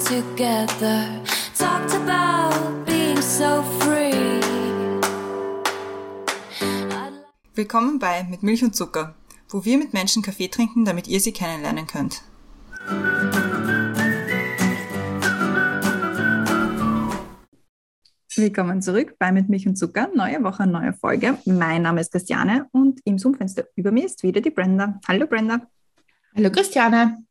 together. Talked about being so free. Willkommen bei Mit Milch und Zucker, wo wir mit Menschen Kaffee trinken, damit ihr sie kennenlernen könnt. Willkommen zurück bei Mit Milch und Zucker. Neue Woche, neue Folge. Mein Name ist Christiane und im Zoom-Fenster über mir ist wieder die Brenda. Hallo Brenda. Hallo Christiane.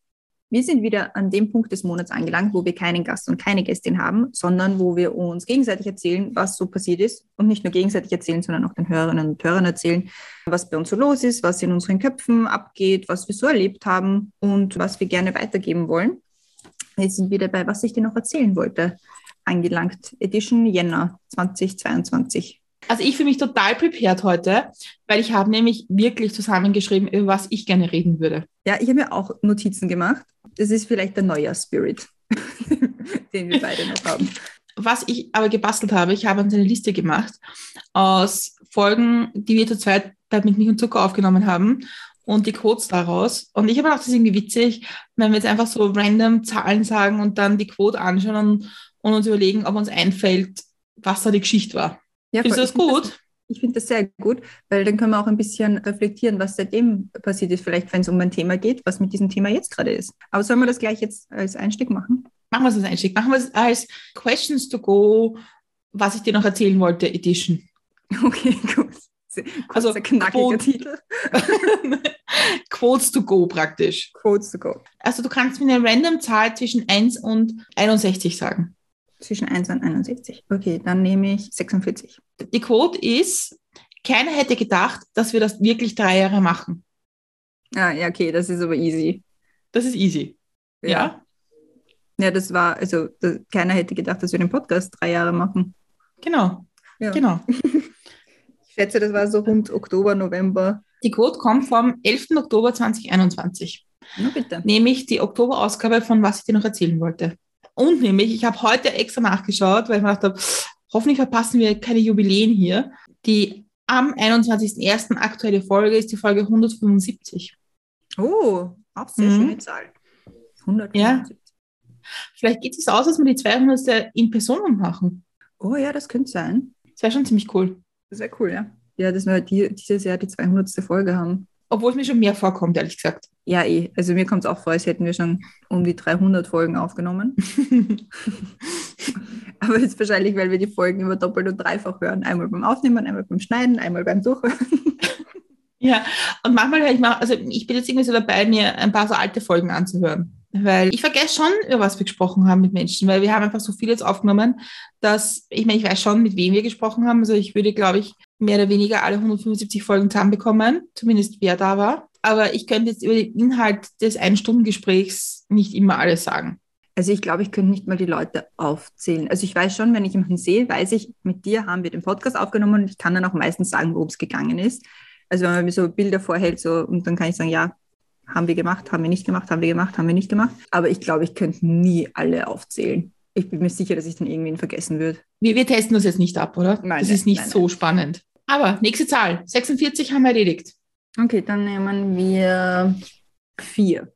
Wir sind wieder an dem Punkt des Monats angelangt, wo wir keinen Gast und keine Gästin haben, sondern wo wir uns gegenseitig erzählen, was so passiert ist. Und nicht nur gegenseitig erzählen, sondern auch den Hörerinnen und Hörern erzählen, was bei uns so los ist, was in unseren Köpfen abgeht, was wir so erlebt haben und was wir gerne weitergeben wollen. Jetzt sind wir dabei, was ich dir noch erzählen wollte, angelangt. Edition Jänner 2022. Also ich fühle mich total prepared heute, weil ich habe nämlich wirklich zusammengeschrieben, über was ich gerne reden würde. Ja, ich habe mir auch Notizen gemacht. Das ist vielleicht der Neujahr-Spirit, den wir beide noch haben. Was ich aber gebastelt habe, ich habe uns eine Liste gemacht aus Folgen, die wir zu zweit bei Mit Milch und Zucker aufgenommen haben und die Quotes daraus. Und ich habe auch das ist irgendwie witzig, wenn wir jetzt einfach so random Zahlen sagen und dann die Quote anschauen und, und uns überlegen, ob uns einfällt, was da die Geschichte war. Ja, Findest du das gut? Das, ich finde das sehr gut, weil dann können wir auch ein bisschen reflektieren, was seitdem passiert ist, vielleicht wenn es um ein Thema geht, was mit diesem Thema jetzt gerade ist. Aber sollen wir das gleich jetzt als Einstieg machen? Machen wir es als Einstieg. Machen wir es als Questions to Go, was ich dir noch erzählen wollte, Edition. Okay, gut. Also knackiger Quote, Titel. Quotes to go praktisch. Quotes to go. Also du kannst mir eine random Zahl zwischen 1 und 61 sagen. Zwischen 1 und 61. Okay, dann nehme ich 46. Die Quote ist, keiner hätte gedacht, dass wir das wirklich drei Jahre machen. Ah, ja, okay, das ist aber easy. Das ist easy. Ja. Ja, ja das war, also das, keiner hätte gedacht, dass wir den Podcast drei Jahre machen. Genau. Ja. Genau. ich schätze, das war so rund Oktober, November. Die Quote kommt vom 11. Oktober 2021. Na bitte. Nämlich die Oktoberausgabe von Was ich dir noch erzählen wollte. Und nämlich, ich habe heute extra nachgeschaut, weil ich mir gedacht habe, hoffentlich verpassen wir keine Jubiläen hier. Die am 21.01. aktuelle Folge ist die Folge 175. Oh, auch sehr mhm. schöne Zahl. 175. Ja. Vielleicht geht es aus, dass wir die 200. in Person machen. Oh ja, das könnte sein. Das wäre schon ziemlich cool. Das wäre cool, ja. Ja, dass wir die, dieses Jahr die 200. Folge haben. Obwohl es mir schon mehr vorkommt, ehrlich gesagt. Ja, eh. Also mir kommt es auch vor, als hätten wir schon um die 300 Folgen aufgenommen. Aber jetzt wahrscheinlich, weil wir die Folgen immer doppelt und dreifach hören. Einmal beim Aufnehmen, einmal beim Schneiden, einmal beim Durchhören. Ja, und manchmal höre ich mal, also ich bin jetzt irgendwie so dabei, mir ein paar so alte Folgen anzuhören. Weil ich vergesse schon, über was wir gesprochen haben mit Menschen, weil wir haben einfach so viel jetzt aufgenommen, dass, ich meine, ich weiß schon, mit wem wir gesprochen haben. Also ich würde, glaube ich, mehr oder weniger alle 175 Folgen zusammenbekommen, zumindest wer da war. Aber ich könnte jetzt über den Inhalt des Ein-Stunden-Gesprächs nicht immer alles sagen. Also ich glaube, ich könnte nicht mal die Leute aufzählen. Also ich weiß schon, wenn ich jemanden sehe, weiß ich, mit dir haben wir den Podcast aufgenommen und ich kann dann auch meistens sagen, worum es gegangen ist. Also wenn man mir so Bilder vorhält so, und dann kann ich sagen, ja, haben wir gemacht, haben wir nicht gemacht, haben wir gemacht, haben wir nicht gemacht. Aber ich glaube, ich könnte nie alle aufzählen. Ich bin mir sicher, dass ich dann irgendwen vergessen würde. Wir, wir testen das jetzt nicht ab, oder? Nein, das ist nicht nein, so nein. spannend. Aber nächste Zahl, 46 haben wir erledigt. Okay, dann nehmen wir vier.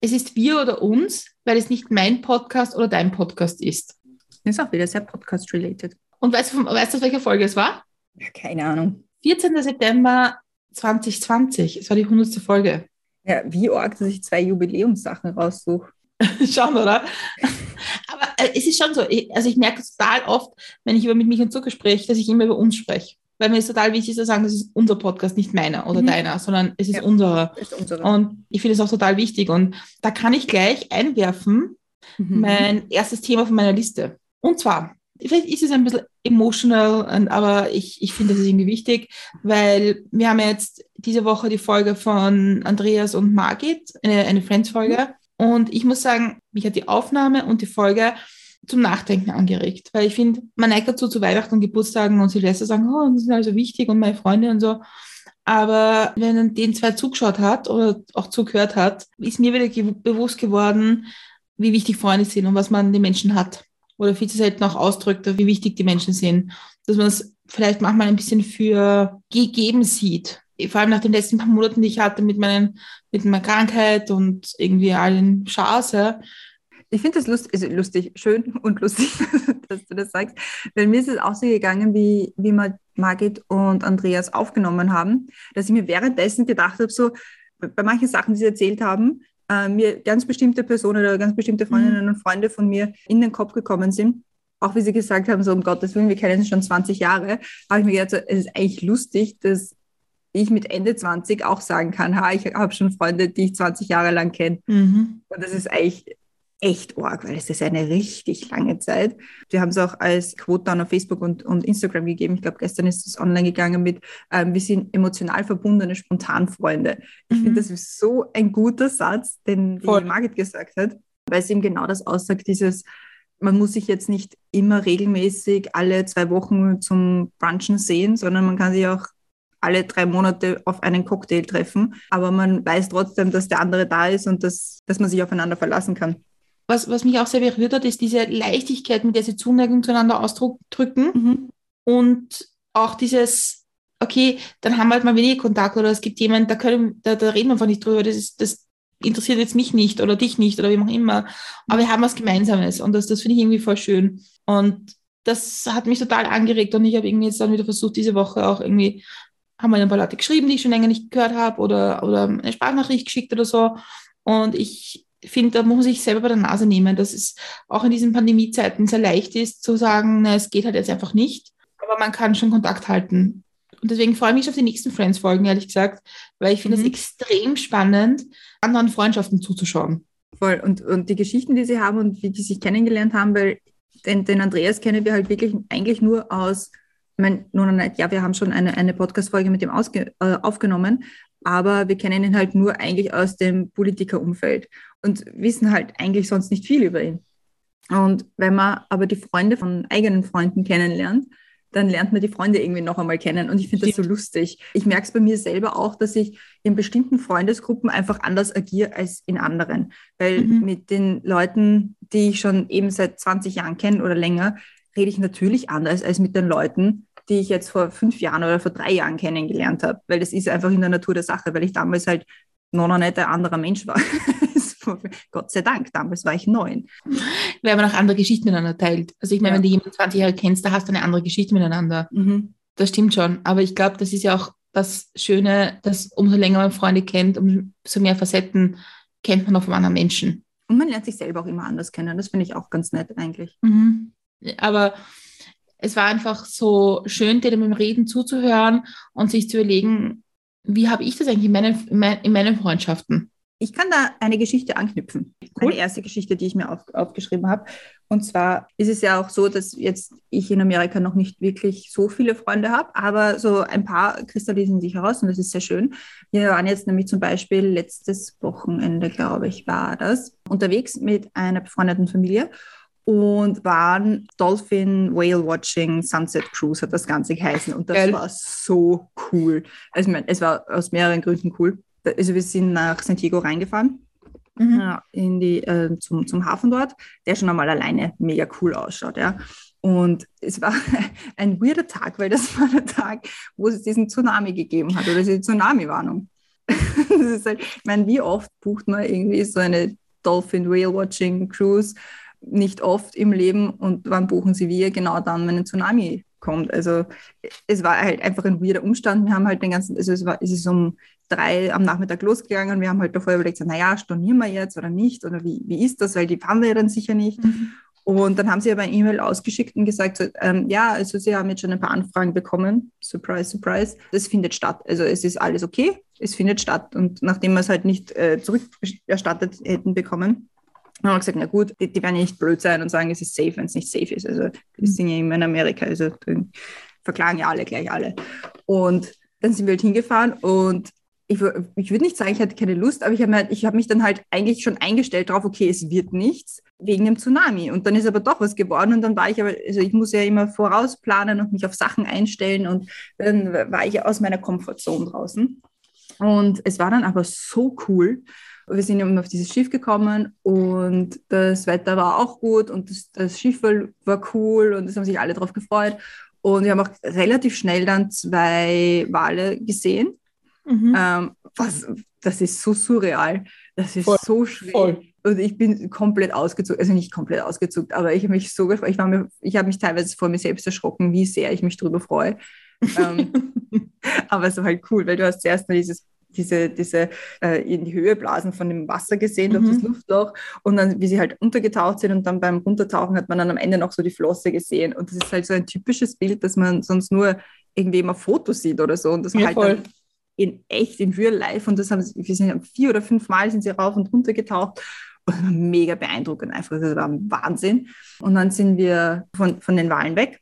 Es ist wir oder uns, weil es nicht mein Podcast oder dein Podcast ist. Ist auch wieder sehr podcast-related. Und weißt du, weißt du, welche Folge es war? Keine Ahnung. 14. September 2020. Es war die 100. Folge. Ja, wie arg, dass ich zwei Jubiläumssachen raussuche. schon, oder? Aber äh, es ist schon so. Also ich merke total oft, wenn ich über mit mich und Zucker spreche, dass ich immer über uns spreche weil mir ist total wichtig zu sagen, das ist unser Podcast, nicht meiner oder mhm. deiner, sondern es ist ja, unserer. Ist unsere. Und ich finde es auch total wichtig. Und da kann ich gleich einwerfen, mhm. mein erstes Thema von meiner Liste. Und zwar, vielleicht ist es ein bisschen emotional, aber ich, ich finde, das ist irgendwie wichtig, weil wir haben jetzt diese Woche die Folge von Andreas und Margit, eine, eine Friends-Folge. Mhm. Und ich muss sagen, mich hat die Aufnahme und die Folge zum Nachdenken angeregt. Weil ich finde, man neigt dazu zu Weihnachten und Geburtstagen und Silvester sagen, oh, das ist also wichtig und meine Freunde und so. Aber wenn man den zwei zugeschaut hat oder auch zugehört hat, ist mir wieder ge bewusst geworden, wie wichtig Freunde sind und was man den Menschen hat. Oder viel zu selten auch ausdrückt, wie wichtig die Menschen sind. Dass man es vielleicht manchmal ein bisschen für gegeben sieht. Vor allem nach den letzten paar Monaten, die ich hatte mit, meinen, mit meiner Krankheit und irgendwie allen Chance, ich finde das lust, also lustig, schön und lustig, dass du das sagst. Weil mir ist es auch so gegangen, wie, wie wir Margit und Andreas aufgenommen haben, dass ich mir währenddessen gedacht habe, so bei manchen Sachen, die sie erzählt haben, äh, mir ganz bestimmte Personen oder ganz bestimmte Freundinnen mhm. und Freunde von mir in den Kopf gekommen sind. Auch wie sie gesagt haben, so um Gottes Willen, wir kennen uns schon 20 Jahre, habe ich mir gedacht, so, es ist eigentlich lustig, dass ich mit Ende 20 auch sagen kann, ha, ich habe schon Freunde, die ich 20 Jahre lang kenne. Mhm. Und das ist eigentlich echt arg, weil es ist eine richtig lange Zeit. Wir haben es auch als Quote dann auf Facebook und, und Instagram gegeben. Ich glaube, gestern ist es online gegangen mit, ähm, wir sind emotional verbundene Spontanfreunde. Ich mhm. finde, das ist so ein guter Satz, den die Margit gesagt hat, weil es eben genau das aussagt, dieses, man muss sich jetzt nicht immer regelmäßig alle zwei Wochen zum Brunchen sehen, sondern man kann sich auch alle drei Monate auf einen Cocktail treffen, aber man weiß trotzdem, dass der andere da ist und dass, dass man sich aufeinander verlassen kann was, was mich auch sehr berührt hat, ist diese Leichtigkeit, mit der sie Zuneigung zueinander ausdrücken mhm. und auch dieses, okay, dann haben wir halt mal weniger Kontakt oder es gibt jemanden, da, können, da, da reden wir einfach nicht drüber, das, ist, das interessiert jetzt mich nicht oder dich nicht oder wie auch immer, aber wir haben was Gemeinsames und das, das finde ich irgendwie voll schön. Und das hat mich total angeregt und ich habe irgendwie jetzt dann wieder versucht, diese Woche auch irgendwie, haben wir ein paar Leute geschrieben, die ich schon länger nicht gehört habe oder, oder eine Sprachnachricht geschickt oder so. Und ich finde, da muss man sich selber bei der Nase nehmen, dass es auch in diesen Pandemiezeiten sehr leicht ist zu sagen, na, es geht halt jetzt einfach nicht, aber man kann schon Kontakt halten. Und deswegen freue ich mich auf die nächsten Friends-Folgen, ehrlich gesagt, weil ich finde es mhm. extrem spannend, anderen Freundschaften zuzuschauen. Voll. Und, und die Geschichten, die sie haben und wie die sich kennengelernt haben, weil den, den Andreas kennen wir halt wirklich eigentlich nur aus, ich meine, nur ja, wir haben schon eine, eine Podcast-Folge mit ihm ausge, äh, aufgenommen, aber wir kennen ihn halt nur eigentlich aus dem Politikerumfeld und wissen halt eigentlich sonst nicht viel über ihn. Und wenn man aber die Freunde von eigenen Freunden kennenlernt, dann lernt man die Freunde irgendwie noch einmal kennen. Und ich finde das so lustig. Ich merke es bei mir selber auch, dass ich in bestimmten Freundesgruppen einfach anders agiere als in anderen. Weil mhm. mit den Leuten, die ich schon eben seit 20 Jahren kenne oder länger, rede ich natürlich anders als mit den Leuten, die ich jetzt vor fünf Jahren oder vor drei Jahren kennengelernt habe. Weil das ist einfach in der Natur der Sache, weil ich damals halt noch nicht ein anderer Mensch war. Gott sei Dank, damals war ich neun. Weil man auch andere Geschichten miteinander teilt. Also ich meine, ja. wenn du jemanden 20 Jahre kennst, da hast du eine andere Geschichte miteinander. Mhm. Das stimmt schon. Aber ich glaube, das ist ja auch das Schöne, dass umso länger man Freunde kennt, umso mehr Facetten kennt man auch von anderen Menschen. Und man lernt sich selber auch immer anders kennen. Das finde ich auch ganz nett eigentlich. Mhm. Aber es war einfach so schön, dir dem Reden zuzuhören und sich zu überlegen, wie habe ich das eigentlich in meinen, in meinen Freundschaften? Ich kann da eine Geschichte anknüpfen. Cool. Eine erste Geschichte, die ich mir auf, aufgeschrieben habe. Und zwar ist es ja auch so, dass jetzt ich in Amerika noch nicht wirklich so viele Freunde habe, aber so ein paar kristallisieren sich heraus und das ist sehr schön. Wir waren jetzt nämlich zum Beispiel letztes Wochenende, glaube ich, war das, unterwegs mit einer befreundeten Familie und waren Dolphin Whale Watching Sunset Cruise hat das Ganze geheißen und das Geil. war so cool. Also ich meine, es war aus mehreren Gründen cool also wir sind nach San Diego reingefahren, mhm. äh, in die, äh, zum, zum Hafen dort, der schon einmal alleine mega cool ausschaut, ja. Und es war ein weirder Tag, weil das war der Tag, wo es diesen Tsunami gegeben hat oder diese Tsunami-Warnung. halt, ich meine, wie oft bucht man irgendwie so eine Dolphin Whale Watching Cruise? Nicht oft im Leben und wann buchen sie wir? Genau dann, wenn ein Tsunami kommt. Also es war halt einfach ein weirder Umstand. Wir haben halt den ganzen, also es war, es ist um drei am Nachmittag losgegangen. Wir haben halt davor überlegt, so, naja, stornieren wir jetzt oder nicht? Oder wie, wie ist das? Weil die fahren wir dann sicher nicht. Mhm. Und dann haben sie aber ein E-Mail ausgeschickt und gesagt, so, ähm, ja, also sie haben jetzt schon ein paar Anfragen bekommen. Surprise, surprise. Das findet statt. Also es ist alles okay, es findet statt. Und nachdem wir es halt nicht äh, zurückerstattet hätten bekommen, haben wir gesagt, na gut, die, die werden ja nicht blöd sein und sagen, es ist safe, wenn es nicht safe ist. Also wir mhm. sind ja immer in Amerika, also verklagen ja alle gleich alle. Und dann sind wir halt hingefahren und ich, ich würde nicht sagen, ich hatte keine Lust, aber ich habe hab mich dann halt eigentlich schon eingestellt darauf, okay, es wird nichts wegen dem Tsunami. Und dann ist aber doch was geworden und dann war ich aber, also ich muss ja immer vorausplanen und mich auf Sachen einstellen und dann war ich aus meiner Komfortzone draußen. Und es war dann aber so cool. Wir sind eben auf dieses Schiff gekommen und das Wetter war auch gut und das, das Schiff war cool und es haben sich alle drauf gefreut. Und wir haben auch relativ schnell dann zwei Wale gesehen Mhm. Ähm, was, das ist so surreal. Das ist voll, so. Voll. Und ich bin komplett ausgezuckt, also nicht komplett ausgezuckt, aber ich habe mich so gefreut. Ich, war mir, ich habe mich teilweise vor mir selbst erschrocken, wie sehr ich mich darüber freue. ähm, aber es war halt cool, weil du hast zuerst mal dieses diese, diese äh, in die Höhe blasen von dem Wasser gesehen durch Mhm. das Luftloch und dann, wie sie halt untergetaucht sind und dann beim Runtertauchen hat man dann am Ende noch so die Flosse gesehen. Und das ist halt so ein typisches Bild, das man sonst nur irgendwie immer Fotos sieht oder so. Und das war Ja, halt voll. dann in echt, in real life. Und das haben sie, wir sind vier oder fünf Mal sind sie rauf und runter getaucht. Und mega beeindruckend einfach. Das war ein Wahnsinn. Und dann sind wir von, von den Walen weg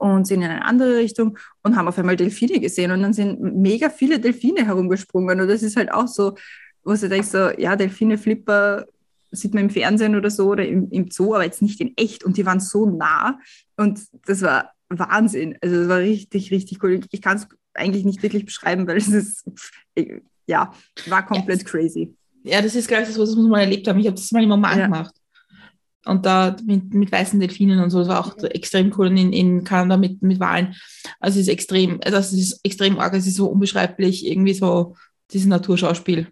und sind in eine andere Richtung und haben auf einmal Delfine gesehen. Und dann sind mega viele Delfine herumgesprungen. Und das ist halt auch so, wo du denkst, so, ja, Delfine, Flipper sieht man im Fernsehen oder so oder im, im Zoo, aber jetzt nicht in echt. Und die waren so nah. Und das war Wahnsinn. Also es war richtig, richtig cool. Ich kann es eigentlich nicht wirklich beschreiben, weil es ist, ja, war komplett crazy. Ja, das ist gleich das, was man mal erlebt haben. Ich habe das mal im Oman Ja. gemacht. Und da mit, mit weißen Delfinen und so, das war auch extrem cool. Und in, in Kanada mit, mit Walen. Also es ist extrem, also es ist extrem arg, es ist so unbeschreiblich, irgendwie so dieses Naturschauspiel.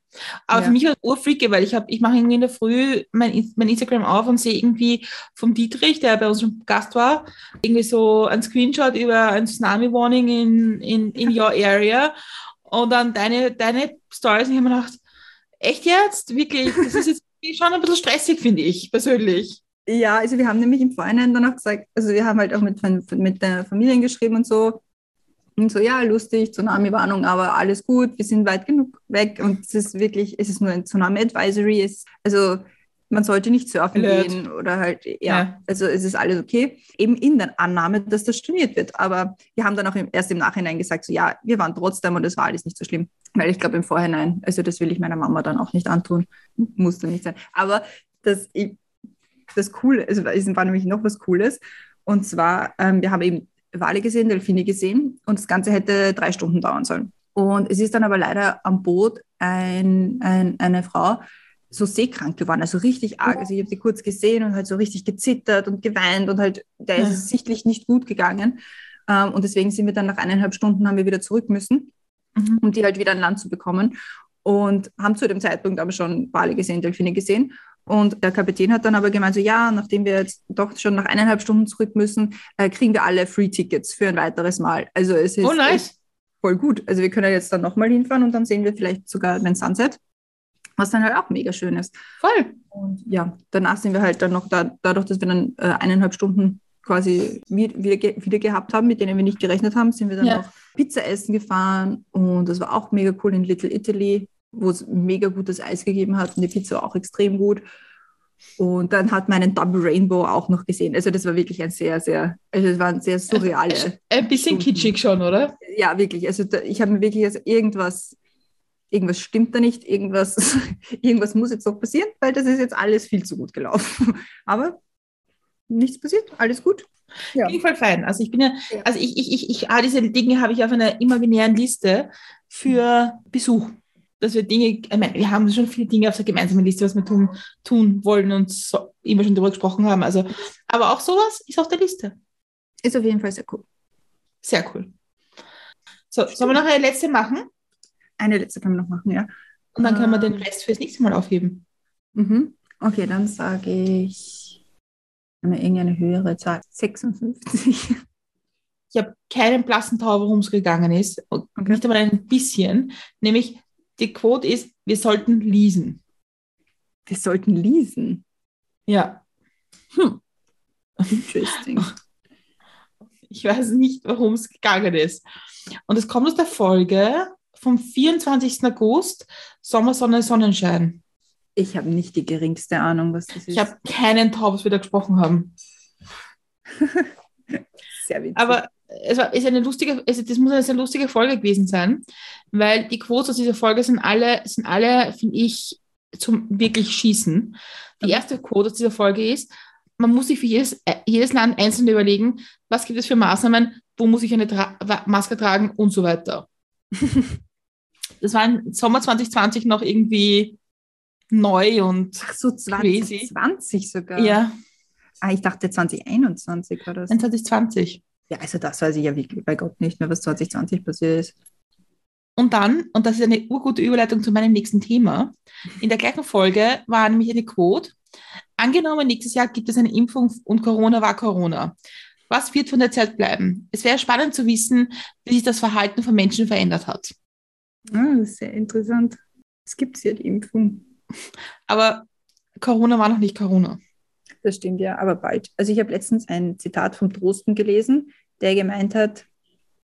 Aber Ja. für mich war es urfreaky, weil ich habe, ich mache irgendwie in der Früh mein, In- mein Instagram auf und sehe irgendwie vom Dietrich, der bei uns schon Gast war, irgendwie so ein Screenshot über ein Tsunami-Warning in, in, in your area. Und dann deine, deine Stories und ich habe mir gedacht, echt jetzt? Wirklich? Das ist jetzt schon ein bisschen stressig, finde ich, persönlich. Ja, also wir haben nämlich im Vorhinein dann auch gesagt, also wir haben halt auch mit, mit der Familien geschrieben und so. Und so, ja, lustig, Tsunami-Warnung, aber alles gut, wir sind weit genug weg und es ist wirklich, es ist nur ein Tsunami-Advisory. Also man sollte nicht surfen Alert. gehen oder halt, ja, Ja. also es ist alles okay. Eben in der Annahme, dass das storniert wird. Aber wir haben dann auch im, erst im Nachhinein gesagt, so ja, wir waren trotzdem und es war alles nicht so schlimm. Weil ich glaube im Vorhinein, also das will ich meiner Mama dann auch nicht antun. Musste nicht sein. Aber das, das Coole, also es war nämlich noch was Cooles. Und zwar, ähm, wir haben eben Wale gesehen, Delfine gesehen und das Ganze hätte drei Stunden dauern sollen. Und es ist dann aber leider am Boot ein, ein, eine Frau so seekrank geworden, also richtig arg. Also ich habe sie kurz gesehen und halt so richtig gezittert und geweint und halt, der ist es sichtlich nicht gut gegangen. Ähm, und deswegen sind wir dann nach eineinhalb Stunden haben wir wieder zurück müssen Mhm. um die halt wieder an Land zu bekommen. Und haben zu dem Zeitpunkt aber schon Wale gesehen, Delfine gesehen. Und der Kapitän hat dann aber gemeint, so ja, nachdem wir jetzt doch schon nach eineinhalb Stunden zurück müssen, äh, kriegen wir alle Free-Tickets für ein weiteres Mal. Also es ist Oh, nice. voll gut. Also wir können jetzt dann nochmal hinfahren und dann sehen wir vielleicht sogar den Sunset, was dann halt auch mega schön ist. Voll. Und ja, danach sind wir halt dann noch da, dadurch, dass wir dann äh, eineinhalb Stunden quasi wi- wieder, wieder gehabt haben, mit denen wir nicht gerechnet haben, sind wir dann Ja. noch Pizza essen gefahren und das war auch mega cool in Little Italy, wo es mega gutes Eis gegeben hat und die Pizza war auch extrem gut. Und dann hat man einen Double Rainbow auch noch gesehen. Also das war wirklich ein sehr, sehr, also es waren sehr surreale. Ein bisschen Stunden. kitschig schon, oder? Ja, wirklich. Also da, ich habe mir wirklich, also irgendwas, irgendwas stimmt da nicht, irgendwas, irgendwas muss jetzt noch passieren, weil das ist jetzt alles viel zu gut gelaufen. Aber nichts passiert, alles gut. Ja. Ich voll fein. Also ich bin ja, Ja. also ich, ich, ich, ich, all diese Dinge habe ich auf einer imaginären Liste für Besuch. Dass wir Dinge, ich meine, wir haben schon viele Dinge auf der gemeinsamen Liste, was wir tun, tun wollen und so, immer schon darüber gesprochen haben. Also, aber auch sowas ist auf der Liste. Ist auf jeden Fall sehr cool. Sehr cool. So, sollen wir noch eine letzte machen? Eine letzte können wir noch machen, ja. Und dann können wir den Ähm. Rest fürs nächste Mal aufheben. Mhm. Okay, dann sage ich eine, irgendeine höhere Zahl. 56. Ich habe keinen blassen Tau, worum es gegangen ist. Okay. Nicht einmal ein bisschen. Nämlich, die Quote ist, wir sollten leasen. Wir sollten leasen. Ja. Interesting. Ich weiß nicht, worum es gegangen ist. Und es kommt aus der Folge vom 24. August, Sommersonne, Sonnenschein. Ich habe nicht die geringste Ahnung, was das ist. Ich habe keinen Tau, was wir da gesprochen haben. sehr witzig. Aber es war, ist eine lustige, also das muss eine sehr lustige Folge gewesen sein, weil die Quotes aus dieser Folge sind alle, sind alle, finde ich, zum wirklich Schießen. Die erste Quote aus dieser Folge ist, man muss sich für jedes, äh, jedes Land einzeln überlegen, was gibt es für Maßnahmen, wo muss ich eine Tra Maske tragen und so weiter. das war im Sommer 2020 noch irgendwie neu und Ach so, Crazy. 2020 sogar. ja, Ah, ich dachte 2021 war das. 2020. Ja, also das weiß ich ja wirklich bei Gott nicht mehr, was 2020 passiert ist. Und dann, und das ist eine urgute Überleitung zu meinem nächsten Thema, in der gleichen Folge war nämlich eine Quote, angenommen, nächstes Jahr gibt es eine Impfung und Corona war Corona. Was wird von der Zeit bleiben? Es wäre spannend zu wissen, wie sich das Verhalten von Menschen verändert hat. Ah, das ist sehr interessant. Es gibt ja die Impfung. Aber Corona war noch nicht Corona. Das stimmt ja, aber bald. Also ich habe letztens ein Zitat von Drosten gelesen, der gemeint hat,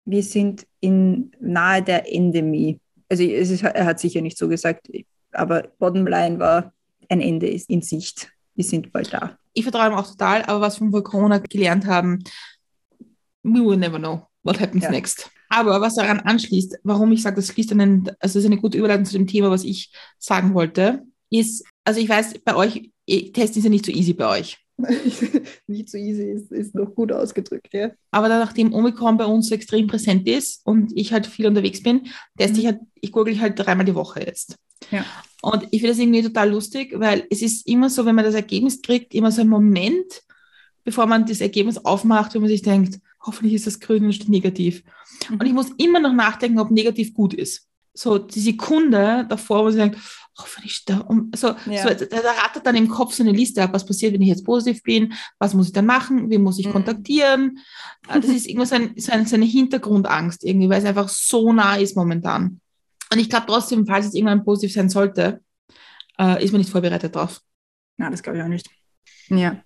wir sind in nahe der Endemie. Also es ist, er hat sicher nicht so gesagt, aber Bottomline war, ein Ende ist in Sicht. Wir sind bald da. Ich vertraue ihm auch total, aber was wir von Corona gelernt haben, we will never know what happens Ja. next. Aber was daran anschließt, warum ich sage, das schließt einen, also ist eine gute Überleitung zu dem Thema, was ich sagen wollte, ist, also ich weiß, bei euch, eh, Testen ist ja nicht so easy bei euch. nicht so easy ist, ist noch gut ausgedrückt, ja. Aber dann, nachdem Omikron bei uns so extrem präsent ist und ich halt viel unterwegs bin, teste ich halt, ich google halt dreimal die Woche jetzt. Ja. Und ich finde das irgendwie total lustig, weil es ist immer so, wenn man das Ergebnis kriegt, immer so ein Moment, bevor man das Ergebnis aufmacht, wo man sich denkt, hoffentlich ist das grün und nicht negativ. Und ich muss immer noch nachdenken, ob negativ gut ist. So die Sekunde davor, wo sie denkt, hoffentlich da, um, so, Ja. so, da, da rattert dann im Kopf so eine Liste ab, was passiert, wenn ich jetzt positiv bin, was muss ich dann machen, wen muss ich Mhm. kontaktieren. Äh, Das ist irgendwas so, ein, so, ein, so eine Hintergrundangst irgendwie, weil es einfach so nah ist momentan. Und ich glaube trotzdem, falls es irgendwann positiv sein sollte, äh, ist man nicht vorbereitet drauf. Na, das glaube ich auch nicht. Ja.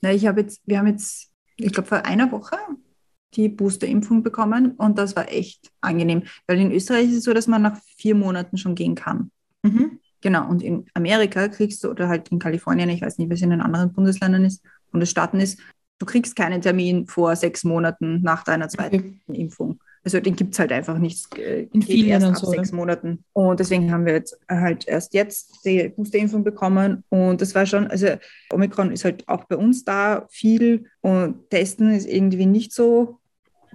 Na, ich habe jetzt, wir haben jetzt, ich glaube, vor einer Woche die Boosterimpfung bekommen und das war echt angenehm. Weil in Österreich ist es so, dass man nach vier Monaten schon gehen kann. Mhm. Genau, und in Amerika kriegst du, oder halt in Kalifornien, ich weiß nicht, wie es in den anderen Bundesländern ist, Bundesstaaten ist, du kriegst keinen Termin vor sechs Monaten nach deiner zweiten Okay. Impfung. Also den gibt es halt einfach nicht. äh, In vielen erst ab so, sechs Monaten. Und deswegen haben wir jetzt halt erst jetzt die Boosterimpfung bekommen. Und das war schon, also Omikron ist halt auch bei uns da viel und Testen ist irgendwie nicht so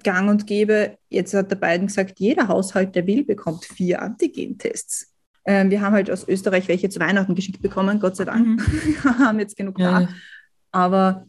gang und gäbe. Jetzt hat der Biden gesagt, jeder Haushalt, der will, bekommt vier Antigen-Tests. Ähm, wir haben halt aus Österreich welche zu Weihnachten geschickt bekommen, Gott sei Dank. Mhm. Wir haben jetzt genug da. Ja. Aber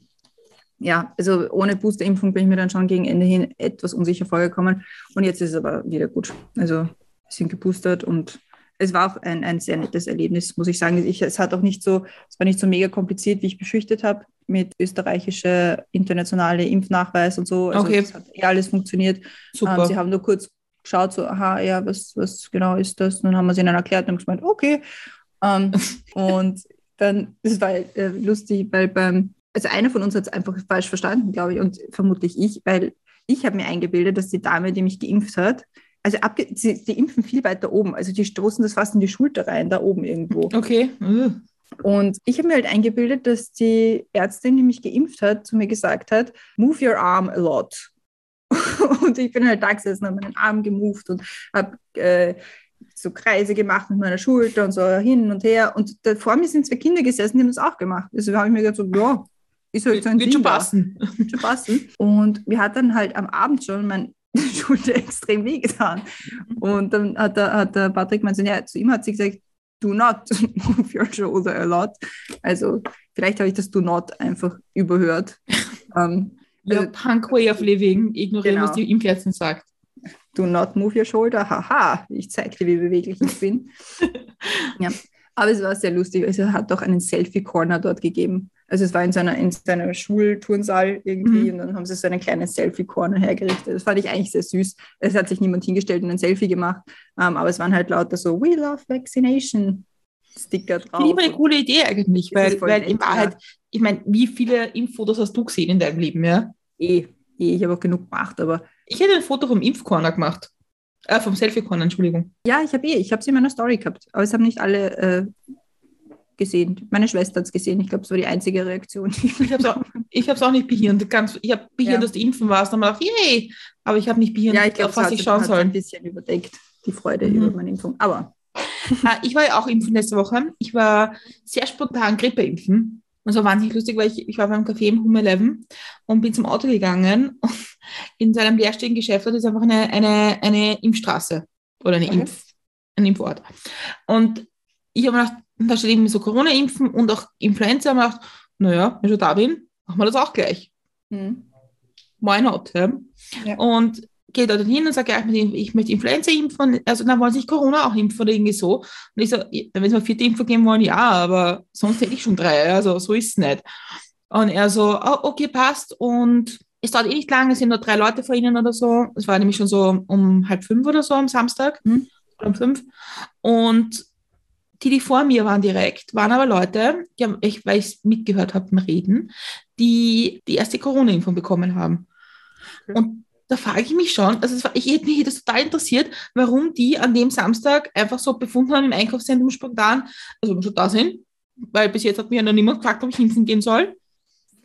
ja, also ohne Boosterimpfung bin ich mir dann schon gegen Ende hin etwas unsicher vorgekommen. Und jetzt ist es aber wieder gut. Also sind geboostert und es war auch ein, ein sehr nettes Erlebnis, muss ich sagen. Ich, es hat auch nicht so, es war nicht so mega kompliziert, wie ich befürchtet habe, mit österreichischer internationale Impfnachweis und so. Also Okay. es hat eh alles funktioniert. Super. Ähm, sie haben nur kurz geschaut, so, aha, ja, was, was genau ist das? Und dann haben wir es ihnen erklärt und gemeint, okay. Ähm, und dann, das war äh, lustig, weil beim, also einer von uns hat es einfach falsch verstanden, glaube ich, und vermutlich ich, weil ich habe mir eingebildet, dass die Dame, die mich geimpft hat, also abge sie, die impfen viel weiter oben, also die stoßen das fast in die Schulter rein, da oben irgendwo. Okay. Und ich habe mir halt eingebildet, dass die Ärztin, die mich geimpft hat, zu mir gesagt hat, move your arm a lot. und ich bin halt da gesessen, habe meinen Arm gemoved und habe äh, so Kreise gemacht mit meiner Schulter und so hin und her. Und da vor mir sind zwei Kinder gesessen, die haben das auch gemacht. Also habe ich mir gedacht, so, ja, ist halt so ein Wird schon Ding passen. Wird schon passen. Und mir hat dann halt am Abend schon meine Schulter extrem wehgetan. Und dann hat der, hat der Patrick meinte, ja, zu ihm hat sie gesagt, do not move your shoulder a lot. Also vielleicht habe ich das do not einfach überhört. ähm, Your Also- punk way of living. Ignorieren, Genau. was die Impfärztin sagt. do not move your shoulder. Haha, ich zeig dir, wie beweglich ich bin. ja. Aber es war sehr lustig. Also, Es hat doch einen Selfie-Corner dort gegeben. Also es war in seiner, in seiner Schulturnsaal irgendwie Mhm. und dann haben sie so einen kleinen Selfie-Corner hergerichtet. Das fand ich eigentlich sehr süß. Es hat sich niemand hingestellt und ein Selfie gemacht, ähm, aber es waren halt lauter so We love vaccination Sticker drauf. Finde ich eine coole Idee eigentlich, weil, weil in Wahrheit, ich meine, wie viele Impffotos hast du gesehen in deinem Leben, ja? eh, eh, ich habe auch genug gemacht, aber Ich hätte ein Foto vom Impfcorner gemacht. Äh, vom Selfie-Corner, Entschuldigung. ja, ich habe eh, ich habe es in meiner Story gehabt, aber es haben nicht alle äh, gesehen. Meine Schwester hat es gesehen. Ich glaube, es war die einzige Reaktion. Ich habe es auch, ich auch nicht behirnt. Ganz, ich habe behirnt, Ja. dass du impfen warst. Dann habe ich gedacht, yay! Aber ich habe nicht behirnt, ja, ich glaube, auf was hat, ich schauen hat soll. ein bisschen überdeckt, die Freude Mhm. über meine Impfung. Aber Ah, ich war ja auch impfen letzte Woche. Ich war sehr spontan Grippeimpfen. Und es war wahnsinnig lustig, weil ich, ich war beim Café im Home 11 und bin zum Auto gegangen. Und in seinem leerstehenden Geschäft dort ist einfach eine, eine, eine Impfstraße oder eine Okay. Impf, ein Impfort. Und ich habe mir gedacht, da steht eben so Corona-Impfen und auch Influenza. Und gedacht, naja, wenn ich schon da bin, machen wir das auch gleich. hm. Why not? Ja? Ja. Und gehe dort hin und sage, ja, ich möchte- Influenza impfen. Also dann wollen sie sich Corona auch impfen oder irgendwie so. Und ich so, wenn sie mal vierte Impfung geben wollen, ja, aber sonst hätte ich schon drei. Also so ist es nicht. Und er so, oh, okay, passt. Und es dauert eh nicht lange, es sind nur drei Leute vor ihnen oder so. Es war nämlich schon so um halb fünf oder so am Samstag. Mhm. Oder um fünf. Und die, die vor mir waren direkt, waren aber Leute, die haben, ich, weil ich mitgehört habe beim Reden, die die erste Corona-Impfung bekommen haben. Okay. Und da frage ich mich schon, also es war, ich hätte mich das total interessiert, warum die an dem Samstag einfach so befunden haben im Einkaufszentrum spontan, also wenn schon da sind, weil bis jetzt hat mir ja noch niemand gefragt, ob ich impfen gehen soll.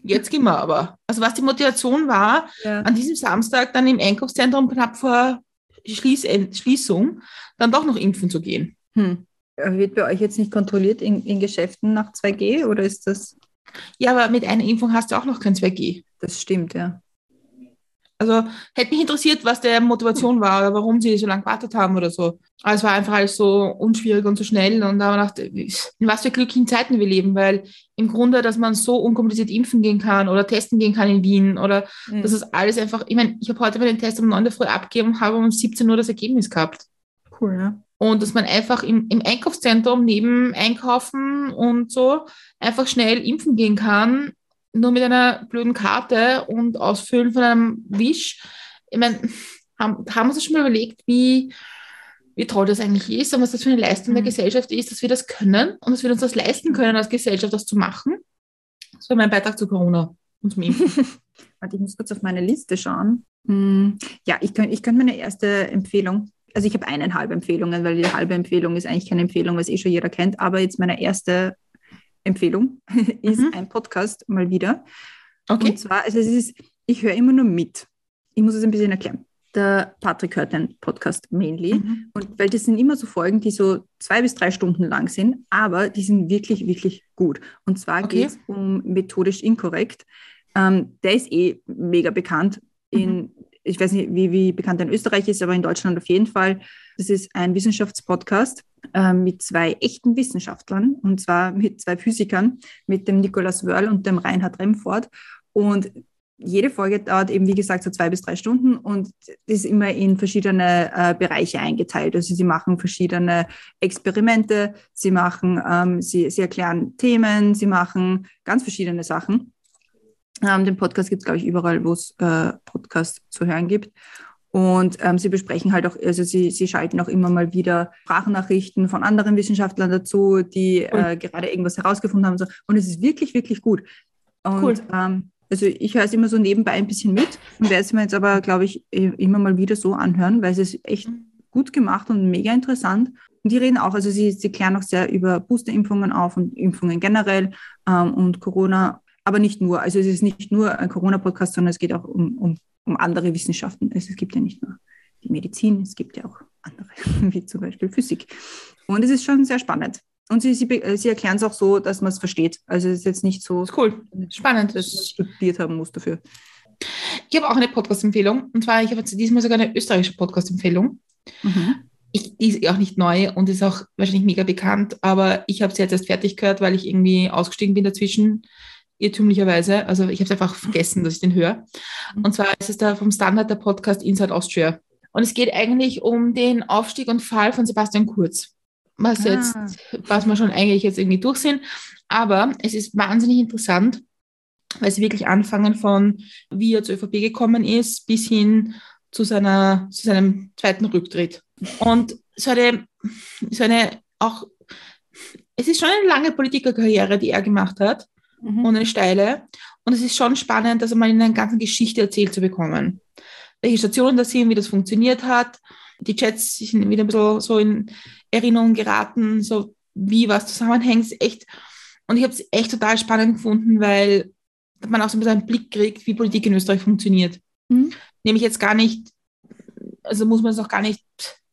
Jetzt gehen wir aber. Also was die Motivation war, Ja. an diesem Samstag dann im Einkaufszentrum knapp vor Schließ Schließung dann doch noch impfen zu gehen. Hm. Wird bei euch jetzt nicht kontrolliert in, in Geschäften nach 2G oder ist das? Ja, aber mit einer Impfung hast du auch noch kein 2G. Das stimmt, ja. Also hätte mich interessiert, was der Motivation war oder warum sie so lange gewartet haben oder so. Aber es war einfach alles so unschwierig und so schnell und da habe ich gedacht, in was für glücklichen Zeiten wir leben, weil im Grunde, dass man so unkompliziert impfen gehen kann oder testen gehen kann in Wien oder Hm. das ist alles einfach, ich meine, ich habe heute meinen Test um 9 Uhr früh abgegeben und habe um 17 Uhr das Ergebnis gehabt. cool, ja. Und dass man einfach im, im Einkaufszentrum neben Einkaufen und so einfach schnell impfen gehen kann, nur mit einer blöden Karte und Ausfüllen von einem Wisch. Ich meine, haben, haben wir uns das schon mal überlegt, wie, wie toll das eigentlich ist und was das für eine Leistung der Mhm. Gesellschaft ist, dass wir das können und dass wir uns das leisten können als Gesellschaft, das zu machen. Das war mein Beitrag zu Corona und zum Impfen. Warte, ich muss kurz auf meine Liste schauen. Hm, Ja, ich könnte ich könnt meine erste Empfehlung, also ich habe eineinhalb Empfehlungen, weil die halbe Empfehlung ist eigentlich keine Empfehlung, was eh schon jeder kennt, aber jetzt meine erste Empfehlung ist Mhm. ein Podcast mal wieder. Okay. Und zwar, also es ist, ich höre immer nur mit. Ich muss es ein bisschen erklären. Der Patrick hört den Podcast mainly. Mhm. Und weil das sind immer so Folgen, die so zwei bis drei Stunden lang sind, aber die sind wirklich, wirklich gut. Und zwar Okay. geht es um methodisch inkorrekt. Ähm, der ist eh mega bekannt. In, Ich weiß nicht, wie, wie bekannt er in Österreich ist, aber in Deutschland auf jeden Fall. Das ist ein Wissenschaftspodcast ähm, mit zwei echten Wissenschaftlern, und zwar mit zwei Physikern, mit dem Nikolaus Wörl und dem Reinhard Remford. Und jede Folge dauert eben, wie gesagt, so zwei bis drei Stunden und ist immer in verschiedene äh, Bereiche eingeteilt. Also sie machen verschiedene Experimente, sie machen, ähm, sie, sie erklären Themen, sie machen ganz verschiedene Sachen. Ähm, den Podcast gibt es, glaube ich, überall, wo es äh, Podcasts zu hören gibt. Und ähm, sie besprechen halt auch, also sie, sie schalten auch immer mal wieder Sprachnachrichten von anderen Wissenschaftlern dazu, die Cool. äh, gerade irgendwas herausgefunden haben. und So. Und es ist wirklich, wirklich gut. Und Cool. ähm, also ich höre es immer so nebenbei ein bisschen mit und werde es mir jetzt aber, glaube ich, immer mal wieder so anhören, weil es ist echt gut gemacht und mega interessant. Und die reden auch, also sie, sie klären auch sehr über Boosterimpfungen auf und Impfungen generell ähm, und Corona, aber nicht nur. Also es ist nicht nur ein Corona-Podcast, sondern es geht auch um, um, um andere Wissenschaften. Also es gibt ja nicht nur die Medizin, es gibt ja auch andere, wie zum Beispiel Physik. Und es ist schon sehr spannend. Und sie, sie, äh, sie erklären es auch so, dass man es versteht. Also es ist jetzt nicht so, cool. Spannend. dass man studiert haben muss dafür. Ich habe auch eine Podcast-Empfehlung. Und zwar, ich habe diesmal sogar eine österreichische Podcast-Empfehlung. Mhm. Ich, die ist auch nicht neu und ist auch wahrscheinlich mega bekannt, aber ich habe sie jetzt erst fertig gehört, weil ich irgendwie ausgestiegen bin dazwischen, irrtümlicherweise. Also ich habe es einfach vergessen, dass ich den höre. Und zwar ist es da vom Standard der Podcast Inside Austria. Und es geht eigentlich um den Aufstieg und Fall von Sebastian Kurz. Was Ah. jetzt, was wir schon eigentlich jetzt irgendwie durch sind. Aber es ist wahnsinnig interessant, weil sie wirklich anfangen von, wie er zur ÖVP gekommen ist, bis hin zu, seiner, zu seinem zweiten Rücktritt. Und so eine, so eine auch, es ist schon eine lange Politikerkarriere, die er gemacht hat Mhm. und eine steile. Und es ist schon spannend, das einmal in einer ganzen Geschichte erzählt zu bekommen. Welche Stationen das sind, wie das funktioniert hat. Die Chats sind wieder ein bisschen so in Erinnerung geraten, so wie was zusammenhängt. Echt, und ich habe es echt total spannend gefunden, weil man auch so ein bisschen einen Blick kriegt, wie Politik in Österreich funktioniert. Mhm. Nämlich jetzt gar nicht, also muss man es auch gar nicht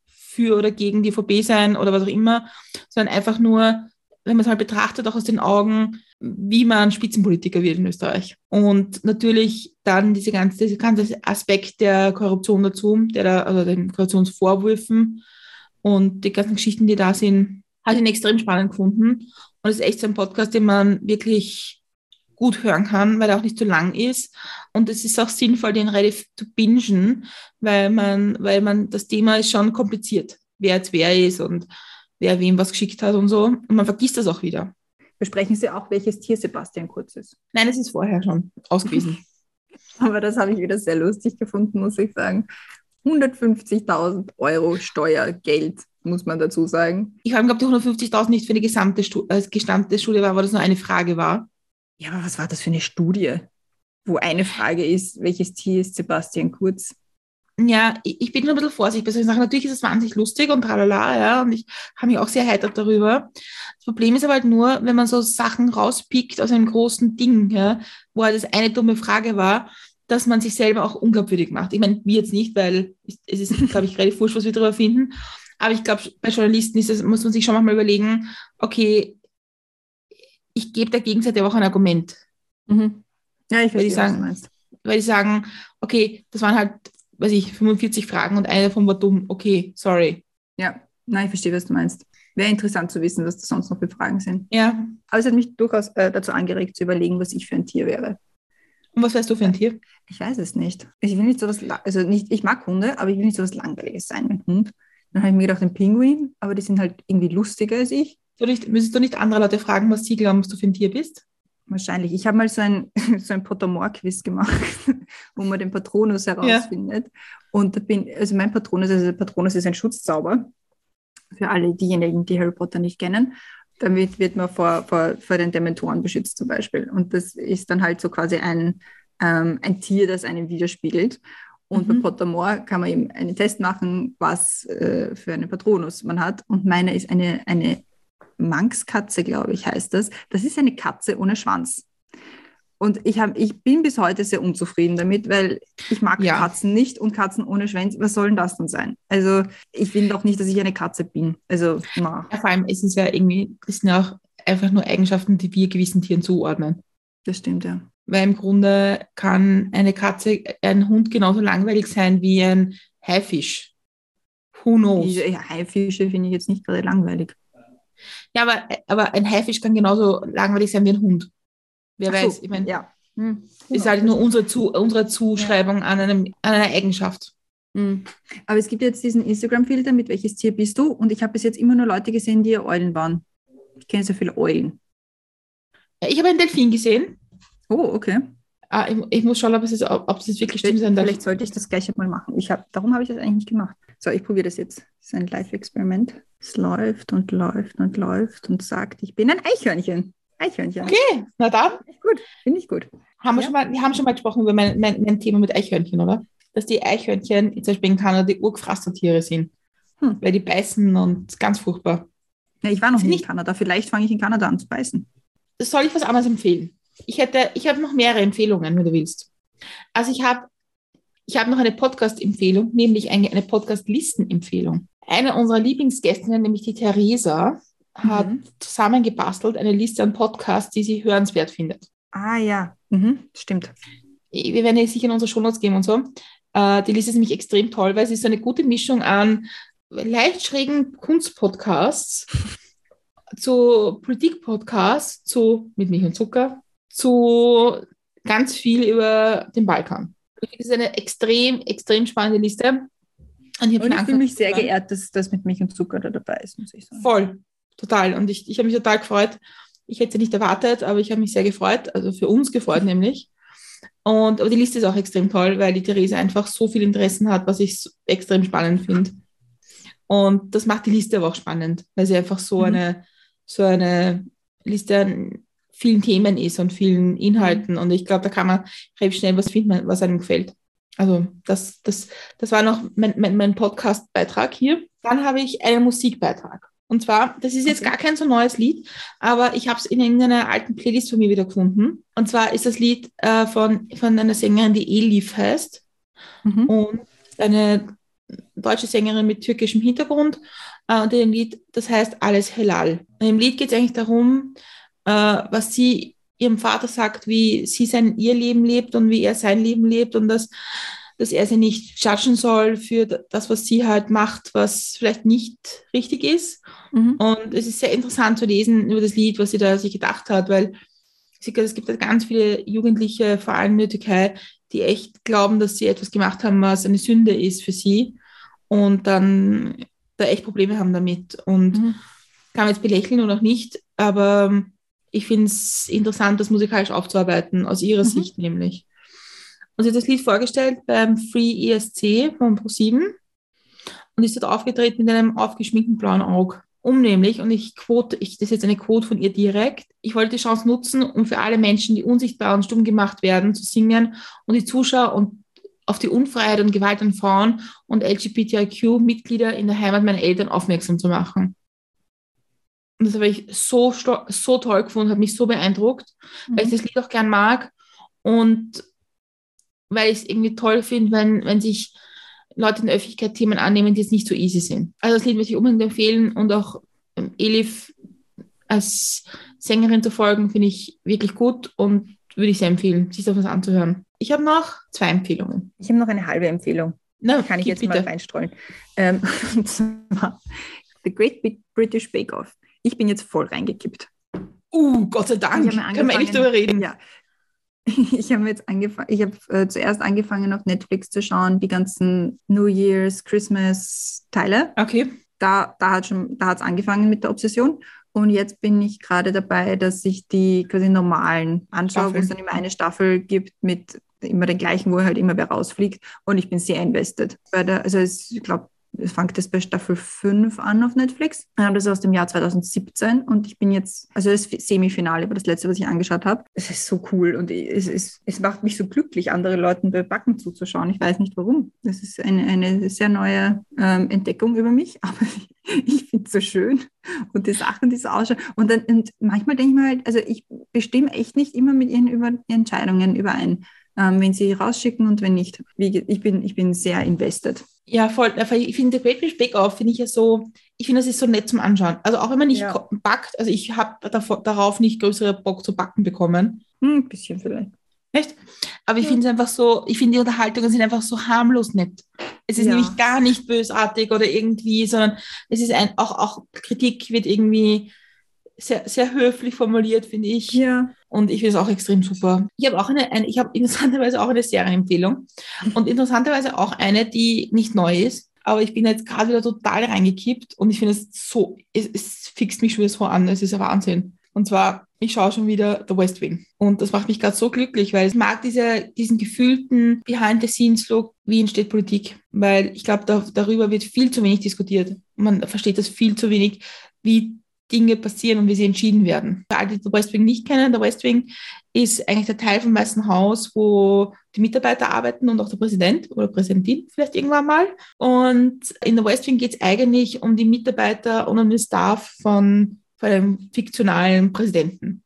für oder gegen die VP sein oder was auch immer, sondern einfach nur, wenn man es halt betrachtet, auch aus den Augen, wie man Spitzenpolitiker wird in Österreich. Und natürlich dann diese ganze, dieser ganze Aspekt der Korruption dazu, der da, also den Korruptionsvorwürfen und die ganzen Geschichten, die da sind, hat ihn extrem spannend gefunden. Und es ist echt so ein Podcast, den man wirklich gut hören kann, weil er auch nicht zu lang ist. Und es ist auch sinnvoll, den ready to bingen, weil man, weil man, das Thema ist schon kompliziert, wer jetzt wer ist und wer wem was geschickt hat und so. Und man vergisst das auch wieder. Besprechen Sie auch, welches Tier Sebastian Kurz ist. Nein, es ist vorher schon ausgewiesen. Aber das habe ich wieder sehr lustig gefunden, muss ich sagen. 150.000 Euro Steuergeld, muss man dazu sagen. Ich habe, glaube die 150.000 nicht für eine gesamte Stu äh, gesamte Studie war, weil das nur eine Frage war. Ja, aber was war das für eine Studie? Wo eine Frage ist, welches Tier ist Sebastian Kurz? Ja, ich, ich bin nur ein bisschen vorsichtig bei solchen Sachen. Natürlich ist es wahnsinnig lustig und tralala, ja, und ich habe mich auch sehr heitert darüber. Das Problem ist aber halt nur, wenn man so Sachen rauspickt aus einem großen Ding, ja, wo halt das eine dumme Frage war, dass man sich selber auch unglaubwürdig macht. Ich meine, wir jetzt nicht, weil es ist, glaube ich, relativ wurscht, was wir darüber finden. Aber ich glaube, bei Journalisten ist es, muss man sich schon mal überlegen, okay, ich gebe der Gegenseite auch ein Argument. Mhm. Ja, ich Weil die verstehe, was du sagen, meinst. weil die sagen, okay, das waren halt, weiß ich, 45 Fragen und eine davon war dumm. Okay, sorry. Ja, nein, ich verstehe, was du meinst. Wäre interessant zu wissen, was da sonst noch für Fragen sind. Ja. Aber es hat mich durchaus äh, dazu angeregt, zu überlegen, was ich für ein Tier wäre. Und was wärst du für ein Tier? Ich weiß es nicht. Ich will nicht so was, also nicht, ich mag Hunde, aber ich will nicht so was Langweiliges sein mit Hund. Dann habe ich mir gedacht, ein Pinguin, aber die sind halt irgendwie lustiger als ich. Du nicht, müsstest du nicht andere Leute fragen, was sie glauben, was du für ein Tier bist? Wahrscheinlich. Ich habe mal so ein, so ein Pottermore-Quiz gemacht, wo man den Patronus herausfindet. Und da bin, also mein Patronus, also Patronus ist ein Schutzzauber. Für alle diejenigen, die Harry Potter nicht kennen. Damit wird man vor, vor, vor den Dementoren beschützt zum Beispiel. Und das ist dann halt so quasi ein, ähm, ein Tier, das einen widerspiegelt. Und Mhm. bei Pottermore kann man eben einen Test machen, was äh, für einen Patronus man hat. Und meine ist eine, eine Manxkatze, glaube ich, heißt das. Das ist eine Katze ohne Schwanz. Und ich, hab, ich bin bis heute sehr unzufrieden damit, weil ich mag Ja. Katzen nicht und Katzen ohne Schwänze. Was soll denn das denn sein? Also ich finde auch nicht, dass ich eine Katze bin. Also na, Ja, vor allem ist es ja irgendwie, es sind ja auch einfach nur Eigenschaften, die wir gewissen Tieren zuordnen. das stimmt ja. Weil im Grunde kann eine Katze, ein Hund genauso langweilig sein wie ein Haifisch. Who knows? Diese Haifische finde ich jetzt nicht gerade langweilig. Ja, aber, aber ein Haifisch kann genauso langweilig sein wie ein Hund. Wer so, weiß, ich meine, ja. Hm. ist halt nur unsere, Zu unsere Zuschreibung an, einem, an einer Eigenschaft. Hm. Aber es gibt jetzt diesen Instagram-Filter mit welches Tier bist du? Und ich habe bis jetzt immer nur Leute gesehen, die Eulen waren. Ich kenne so viele Eulen. Ja, Ich habe einen Delfin gesehen. Oh, okay. Ah, ich, ich muss schauen, ob es, jetzt, ob, ob es jetzt wirklich stimmt sein darf. Vielleicht sollte ich das gleich mal machen. Ich hab, darum habe ich das eigentlich nicht gemacht. So, ich probiere das jetzt. Das ist ein Live-Experiment. Es läuft und läuft und läuft und sagt, ich bin ein Eichhörnchen. Eichhörnchen. Okay, na dann. Gut. Finde ich gut. Haben wir, Ja. schon mal, wir haben schon mal gesprochen über mein, mein, mein Thema mit Eichhörnchen, oder? Dass die Eichhörnchen zum Beispiel in Kanada die Urgefrassertiere sind. Hm. Weil die beißen und ganz furchtbar. Ja, ich war noch nie nicht- in Kanada. Vielleicht fange ich in Kanada an zu beißen. Soll ich was anderes empfehlen. Ich hätte, ich habe noch mehrere Empfehlungen, wenn du willst. Also ich habe, ich habe noch eine Podcast-Empfehlung, nämlich eine, eine Podcast-Listen-Empfehlung. Eine unserer Lieblingsgästinnen, nämlich die Theresa, hat Mhm. zusammengebastelt eine Liste an Podcasts, die sie hörenswert findet. Ah ja, mhm. stimmt. wir werden ja sicher in unsere Shownotes geben und so. Äh, die Liste ist nämlich extrem toll, weil sie ist so eine gute Mischung an leicht schrägen Kunstpodcasts, zu Politik-Podcasts, zu Mit Milch und Zucker, zu ganz viel über den Balkan. Finde, Das ist eine extrem, extrem spannende Liste. Und ich, Und ich fühle mich sehr hören. geehrt, dass das mit Milch und Zucker da dabei ist, muss ich sagen. Voll, total. Und ich, ich habe mich total gefreut. Ich hätte sie nicht erwartet, aber ich habe mich sehr gefreut, also für uns gefreut nämlich. Und aber die Liste ist auch extrem toll, weil die Therese einfach so viel Interessen hat, was ich extrem spannend finde. Und das macht die Liste aber auch spannend, weil sie einfach so Mhm. eine so eine Liste an vielen Themen ist und vielen Inhalten. Und ich glaube, da kann man relativ schnell was finden, was einem gefällt. Also das, das, das war noch mein, mein, mein Podcast-Beitrag hier. Dann habe ich einen Musikbeitrag. Und zwar, das ist jetzt Okay. gar kein so neues Lied, aber ich habe es in irgendeiner alten Playlist von mir wieder gefunden. Und zwar ist das Lied äh, von, von einer Sängerin, die Elif heißt Mhm. und eine deutsche Sängerin mit türkischem Hintergrund. Äh, und in dem Lied, das heißt Alles Helal. Und im Lied geht es eigentlich darum, äh, was sie ihrem Vater sagt, wie sie sein ihr Leben lebt und wie er sein Leben lebt und dass, dass er sie nicht judgen soll für das, was sie halt macht, was vielleicht nicht richtig ist. Mhm. Und es ist sehr interessant zu lesen über das Lied, was sie da sich gedacht hat, weil Es gibt halt ganz viele Jugendliche, vor allem in der Türkei, die echt glauben, dass sie etwas gemacht haben, was eine Sünde ist für sie und dann da echt Probleme haben damit. Und Mhm. kann man jetzt belächeln oder auch nicht, aber ich finde es interessant, das musikalisch aufzuarbeiten, aus ihrer Mhm. Sicht nämlich. Und sie hat das Lied vorgestellt beim Free ESC von Pro7 und ist dort aufgetreten mit einem aufgeschminkten blauen Auge. Um nämlich, und ich quote, ich, das ist jetzt eine Quote von ihr direkt, ich wollte die Chance nutzen, um für alle Menschen, die unsichtbar und stumm gemacht werden, zu singen und die Zuschauer und auf die Unfreiheit und Gewalt an Frauen und LGBTIQ-Mitglieder in der Heimat meiner Eltern aufmerksam zu machen. Und das habe ich so, so toll gefunden, hat mich so beeindruckt, weil ich das Lied auch gern mag und weil ich es irgendwie toll finde, wenn, wenn sich Leute in der Öffentlichkeit Themen annehmen, die jetzt nicht so easy sind. Also das Lied möchte ich unbedingt empfehlen und auch ähm, Elif als Sängerin zu folgen, finde ich wirklich gut und würde ich sehr empfehlen, sich das was anzuhören. Ich habe noch zwei Empfehlungen. Ich habe noch eine halbe Empfehlung. Na, Kann ich jetzt mal reinstreuen. Ähm, The Great British Bake Off. Ich bin jetzt voll reingekippt. Uh, Gott sei Dank. Können wir echt drüber reden. Ja. Ich habe jetzt angefangen, ich habe äh, zuerst angefangen auf Netflix zu schauen, die ganzen New Year's, Christmas Teile. Okay. Da, da hat schon, da hat es angefangen mit der Obsession. Und jetzt bin ich gerade dabei, dass ich die quasi normalen anschaue, wo es dann immer eine Staffel gibt mit immer den gleichen, wo halt immer wer rausfliegt. Und ich bin sehr invested. Der, also es, ich glaube, fängt das bei Staffel 5 an auf Netflix. Das ist aus dem Jahr 2017 und ich bin jetzt, also das Semifinale war das letzte, was ich angeschaut habe. Es ist so cool und es, es, es macht mich so glücklich, andere Leuten bei Backen zuzuschauen. Ich weiß nicht warum. Das ist eine, eine sehr neue ähm, Entdeckung über mich, aber ich finde es so schön und die Sachen, die so ausschauen. Und, dann, und manchmal denke ich mir halt, also ich bestimme echt nicht immer mit ihren über, Entscheidungen überein, ähm, wenn sie rausschicken und wenn nicht. Wie, ich, bin, ich bin sehr invested. Ja, voll. Ich finde, der Great British Bake Off finde ich ja so, ich finde, das ist so nett zum Anschauen. Also auch wenn man nicht Ja. backt, also ich habe darauf nicht größere Bock zu backen bekommen. Hm, ein bisschen vielleicht. Echt? Aber ich Ja. finde es einfach so, ich finde die Unterhaltungen sind einfach so harmlos nett. Es ist Ja. nämlich gar nicht bösartig oder irgendwie, sondern es ist ein, auch, auch Kritik wird irgendwie sehr, sehr höflich formuliert, finde ich. Ja. Und ich finde es auch extrem super. Ich habe auch eine, eine ich habe interessanterweise auch eine Serienempfehlung. Und interessanterweise auch eine, die nicht neu ist. Aber ich bin jetzt gerade wieder total reingekippt und ich finde es so, es, es fixt mich schon wieder so an. Es ist ein Wahnsinn. Und zwar, ich schaue schon wieder The West Wing. Und das macht mich gerade so glücklich, weil ich mag diese, diesen gefühlten Behind-the-Scenes-Look, wie entsteht Politik. Weil ich glaube, da, darüber wird viel zu wenig diskutiert. Man versteht das viel zu wenig, wie Dinge passieren und wie sie entschieden werden. Für alle, die The West Wing nicht kennen, der West Wing ist eigentlich der Teil vom Weißen Haus, wo die Mitarbeiter arbeiten und auch der Präsident oder Präsidentin vielleicht irgendwann mal. Und in der West Wing geht es eigentlich um die Mitarbeiter und um den Staff von, von einem fiktionalen Präsidenten.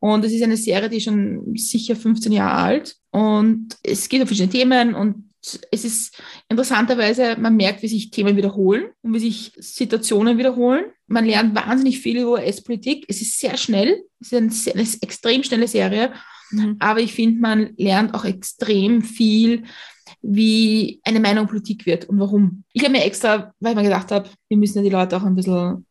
Und es ist eine Serie, die schon sicher 15 Jahre alt. Und es geht um verschiedene Themen und es ist interessanterweise, man merkt, wie sich Themen wiederholen und wie sich Situationen wiederholen. Man lernt wahnsinnig viel über US-Politik. Es ist sehr schnell. Es ist eine, eine extrem schnelle Serie. Aber ich finde, man lernt auch extrem viel, wie eine Meinung Politik wird und warum. Ich habe mir extra, weil ich mir gedacht habe, wir müssen ja die Leute auch ein bisschen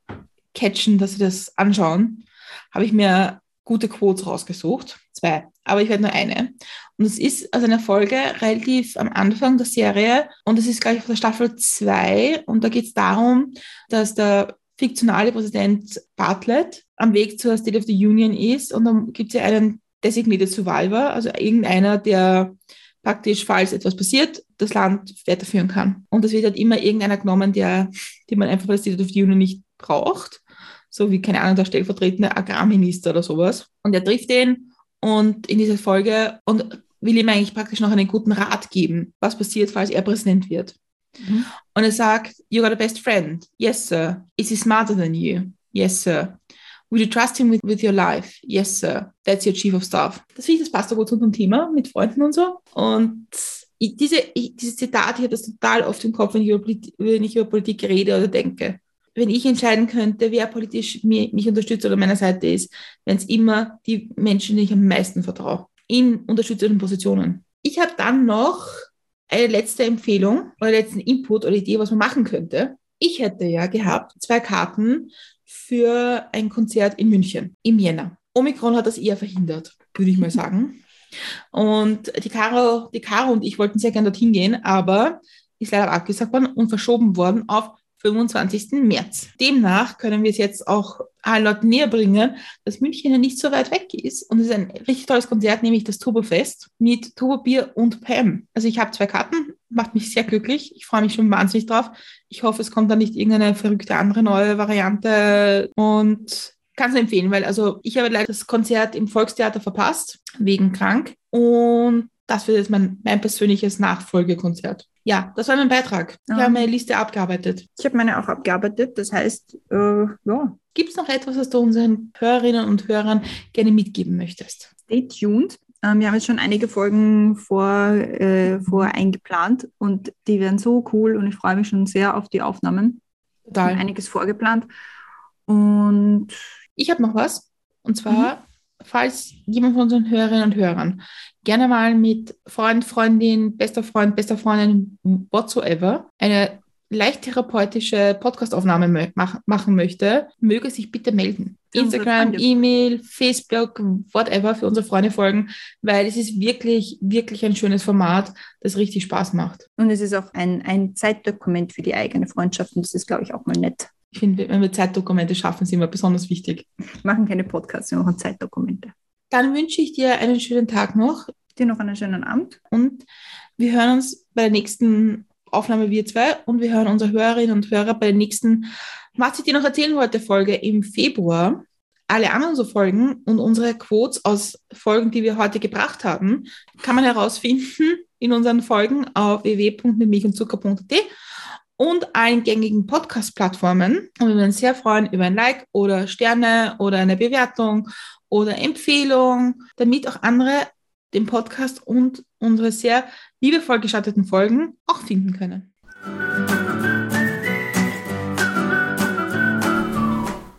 catchen, dass sie das anschauen, habe ich mir gute Quotes rausgesucht. Zwei. Aber ich werde nur eine. Und es ist also eine Folge relativ am Anfang der Serie. Und es ist, glaube ich, von der Staffel 2. Und da geht es darum, dass der fiktionale Präsident Bartlett am Weg zur State of the Union ist. Und dann gibt es ja einen Designated Survivor, also irgendeiner, der praktisch, falls etwas passiert, das Land weiterführen kann. Und das wird halt immer irgendeiner genommen, der, den man einfach bei der State of the Union nicht braucht. So wie, keine Ahnung, der stellvertretende Agrarminister oder sowas. Und er trifft den und in dieser Folge und will ihm eigentlich praktisch noch einen guten Rat geben, was passiert, falls er Präsident wird. Mhm. Und er sagt, you got a best friend. Yes, sir. Is he smarter than you? Yes, sir. Would you trust him with, with your life? Yes, sir. That's your chief of staff. Das finde ich, das passt doch gut zu unserem Thema mit Freunden und so. Und ich, diese, ich, dieses Zitat, ich habe das total oft im Kopf, wenn ich, über Politik, wenn ich über Politik rede oder denke. Wenn ich entscheiden könnte, wer politisch mir, mich unterstützt oder meiner Seite ist, wären es immer die Menschen, denen ich am meisten vertraue. In unterstützenden Positionen. Ich habe dann noch eine letzte Empfehlung oder letzten Input oder Idee, was man machen könnte. Ich hätte ja gehabt zwei Karten für ein Konzert in München im Jänner. Omikron hat das eher verhindert, würde ich mal sagen. Und die Caro, die Caro und ich wollten sehr gerne dorthin gehen, aber ist leider abgesagt worden und verschoben worden auf 25. März. Demnach können wir es jetzt auch Leuten näher bringen, dass München ja nicht so weit weg ist. Und es ist ein richtig tolles Konzert, nämlich das Turbofest mit Turbobier und Pam. Also ich habe zwei Karten, macht mich sehr glücklich. Ich freue mich schon wahnsinnig drauf. Ich hoffe, es kommt da nicht irgendeine verrückte andere neue Variante und kann es empfehlen, weil also ich habe leider das Konzert im Volkstheater verpasst, wegen krank. Und das wird jetzt mein, mein persönliches Nachfolgekonzert. Ja, das war mein Beitrag. Ich Ah. habe meine Liste abgearbeitet. Ich habe meine auch abgearbeitet. Das heißt, äh, ja, Gibt es noch etwas, was du unseren Hörerinnen und Hörern gerne mitgeben möchtest? stay tuned. Ähm, wir haben jetzt schon einige Folgen vor, äh, vor eingeplant und die werden so cool und ich freue mich schon sehr auf die Aufnahmen. Total. einiges vorgeplant. Und Ich habe noch was. Und zwar, falls jemand von unseren Hörerinnen und Hörern gerne mal mit Freund, Freundin, bester Freund, bester Freundin, whatsoever, eine leicht therapeutische Podcastaufnahme mach machen möchte, möge sich bitte melden. Instagram. E-Mail, Facebook, whatever, für unsere Freunde folgen, weil es ist wirklich, wirklich ein schönes Format, das richtig Spaß macht. Und es ist auch ein, ein Zeitdokument für die eigene Freundschaft und das ist, glaube ich, auch mal nett. Ich finde, wenn wir Zeitdokumente schaffen, sind wir besonders wichtig. Wir machen keine Podcasts, wir machen Zeitdokumente. Dann wünsche ich dir einen schönen Tag noch Dir noch einen schönen Abend. und wir hören uns bei der nächsten Aufnahme wir zwei und wir hören unsere Hörerinnen und Hörer bei der nächsten Was ich dir noch erzählen wollte Folge im Februar. Alle anderen so Folgen und unsere Quotes aus Folgen, die wir heute gebracht haben, kann man herausfinden in unseren Folgen auf www.mitmilchundzucker.at und allen gängigen Podcast-Plattformen. Und wir würden uns sehr freuen über ein Like oder Sterne oder eine Bewertung oder Empfehlung, damit auch andere den Podcast und unsere sehr liebevoll gestalteten Folgen auch finden können.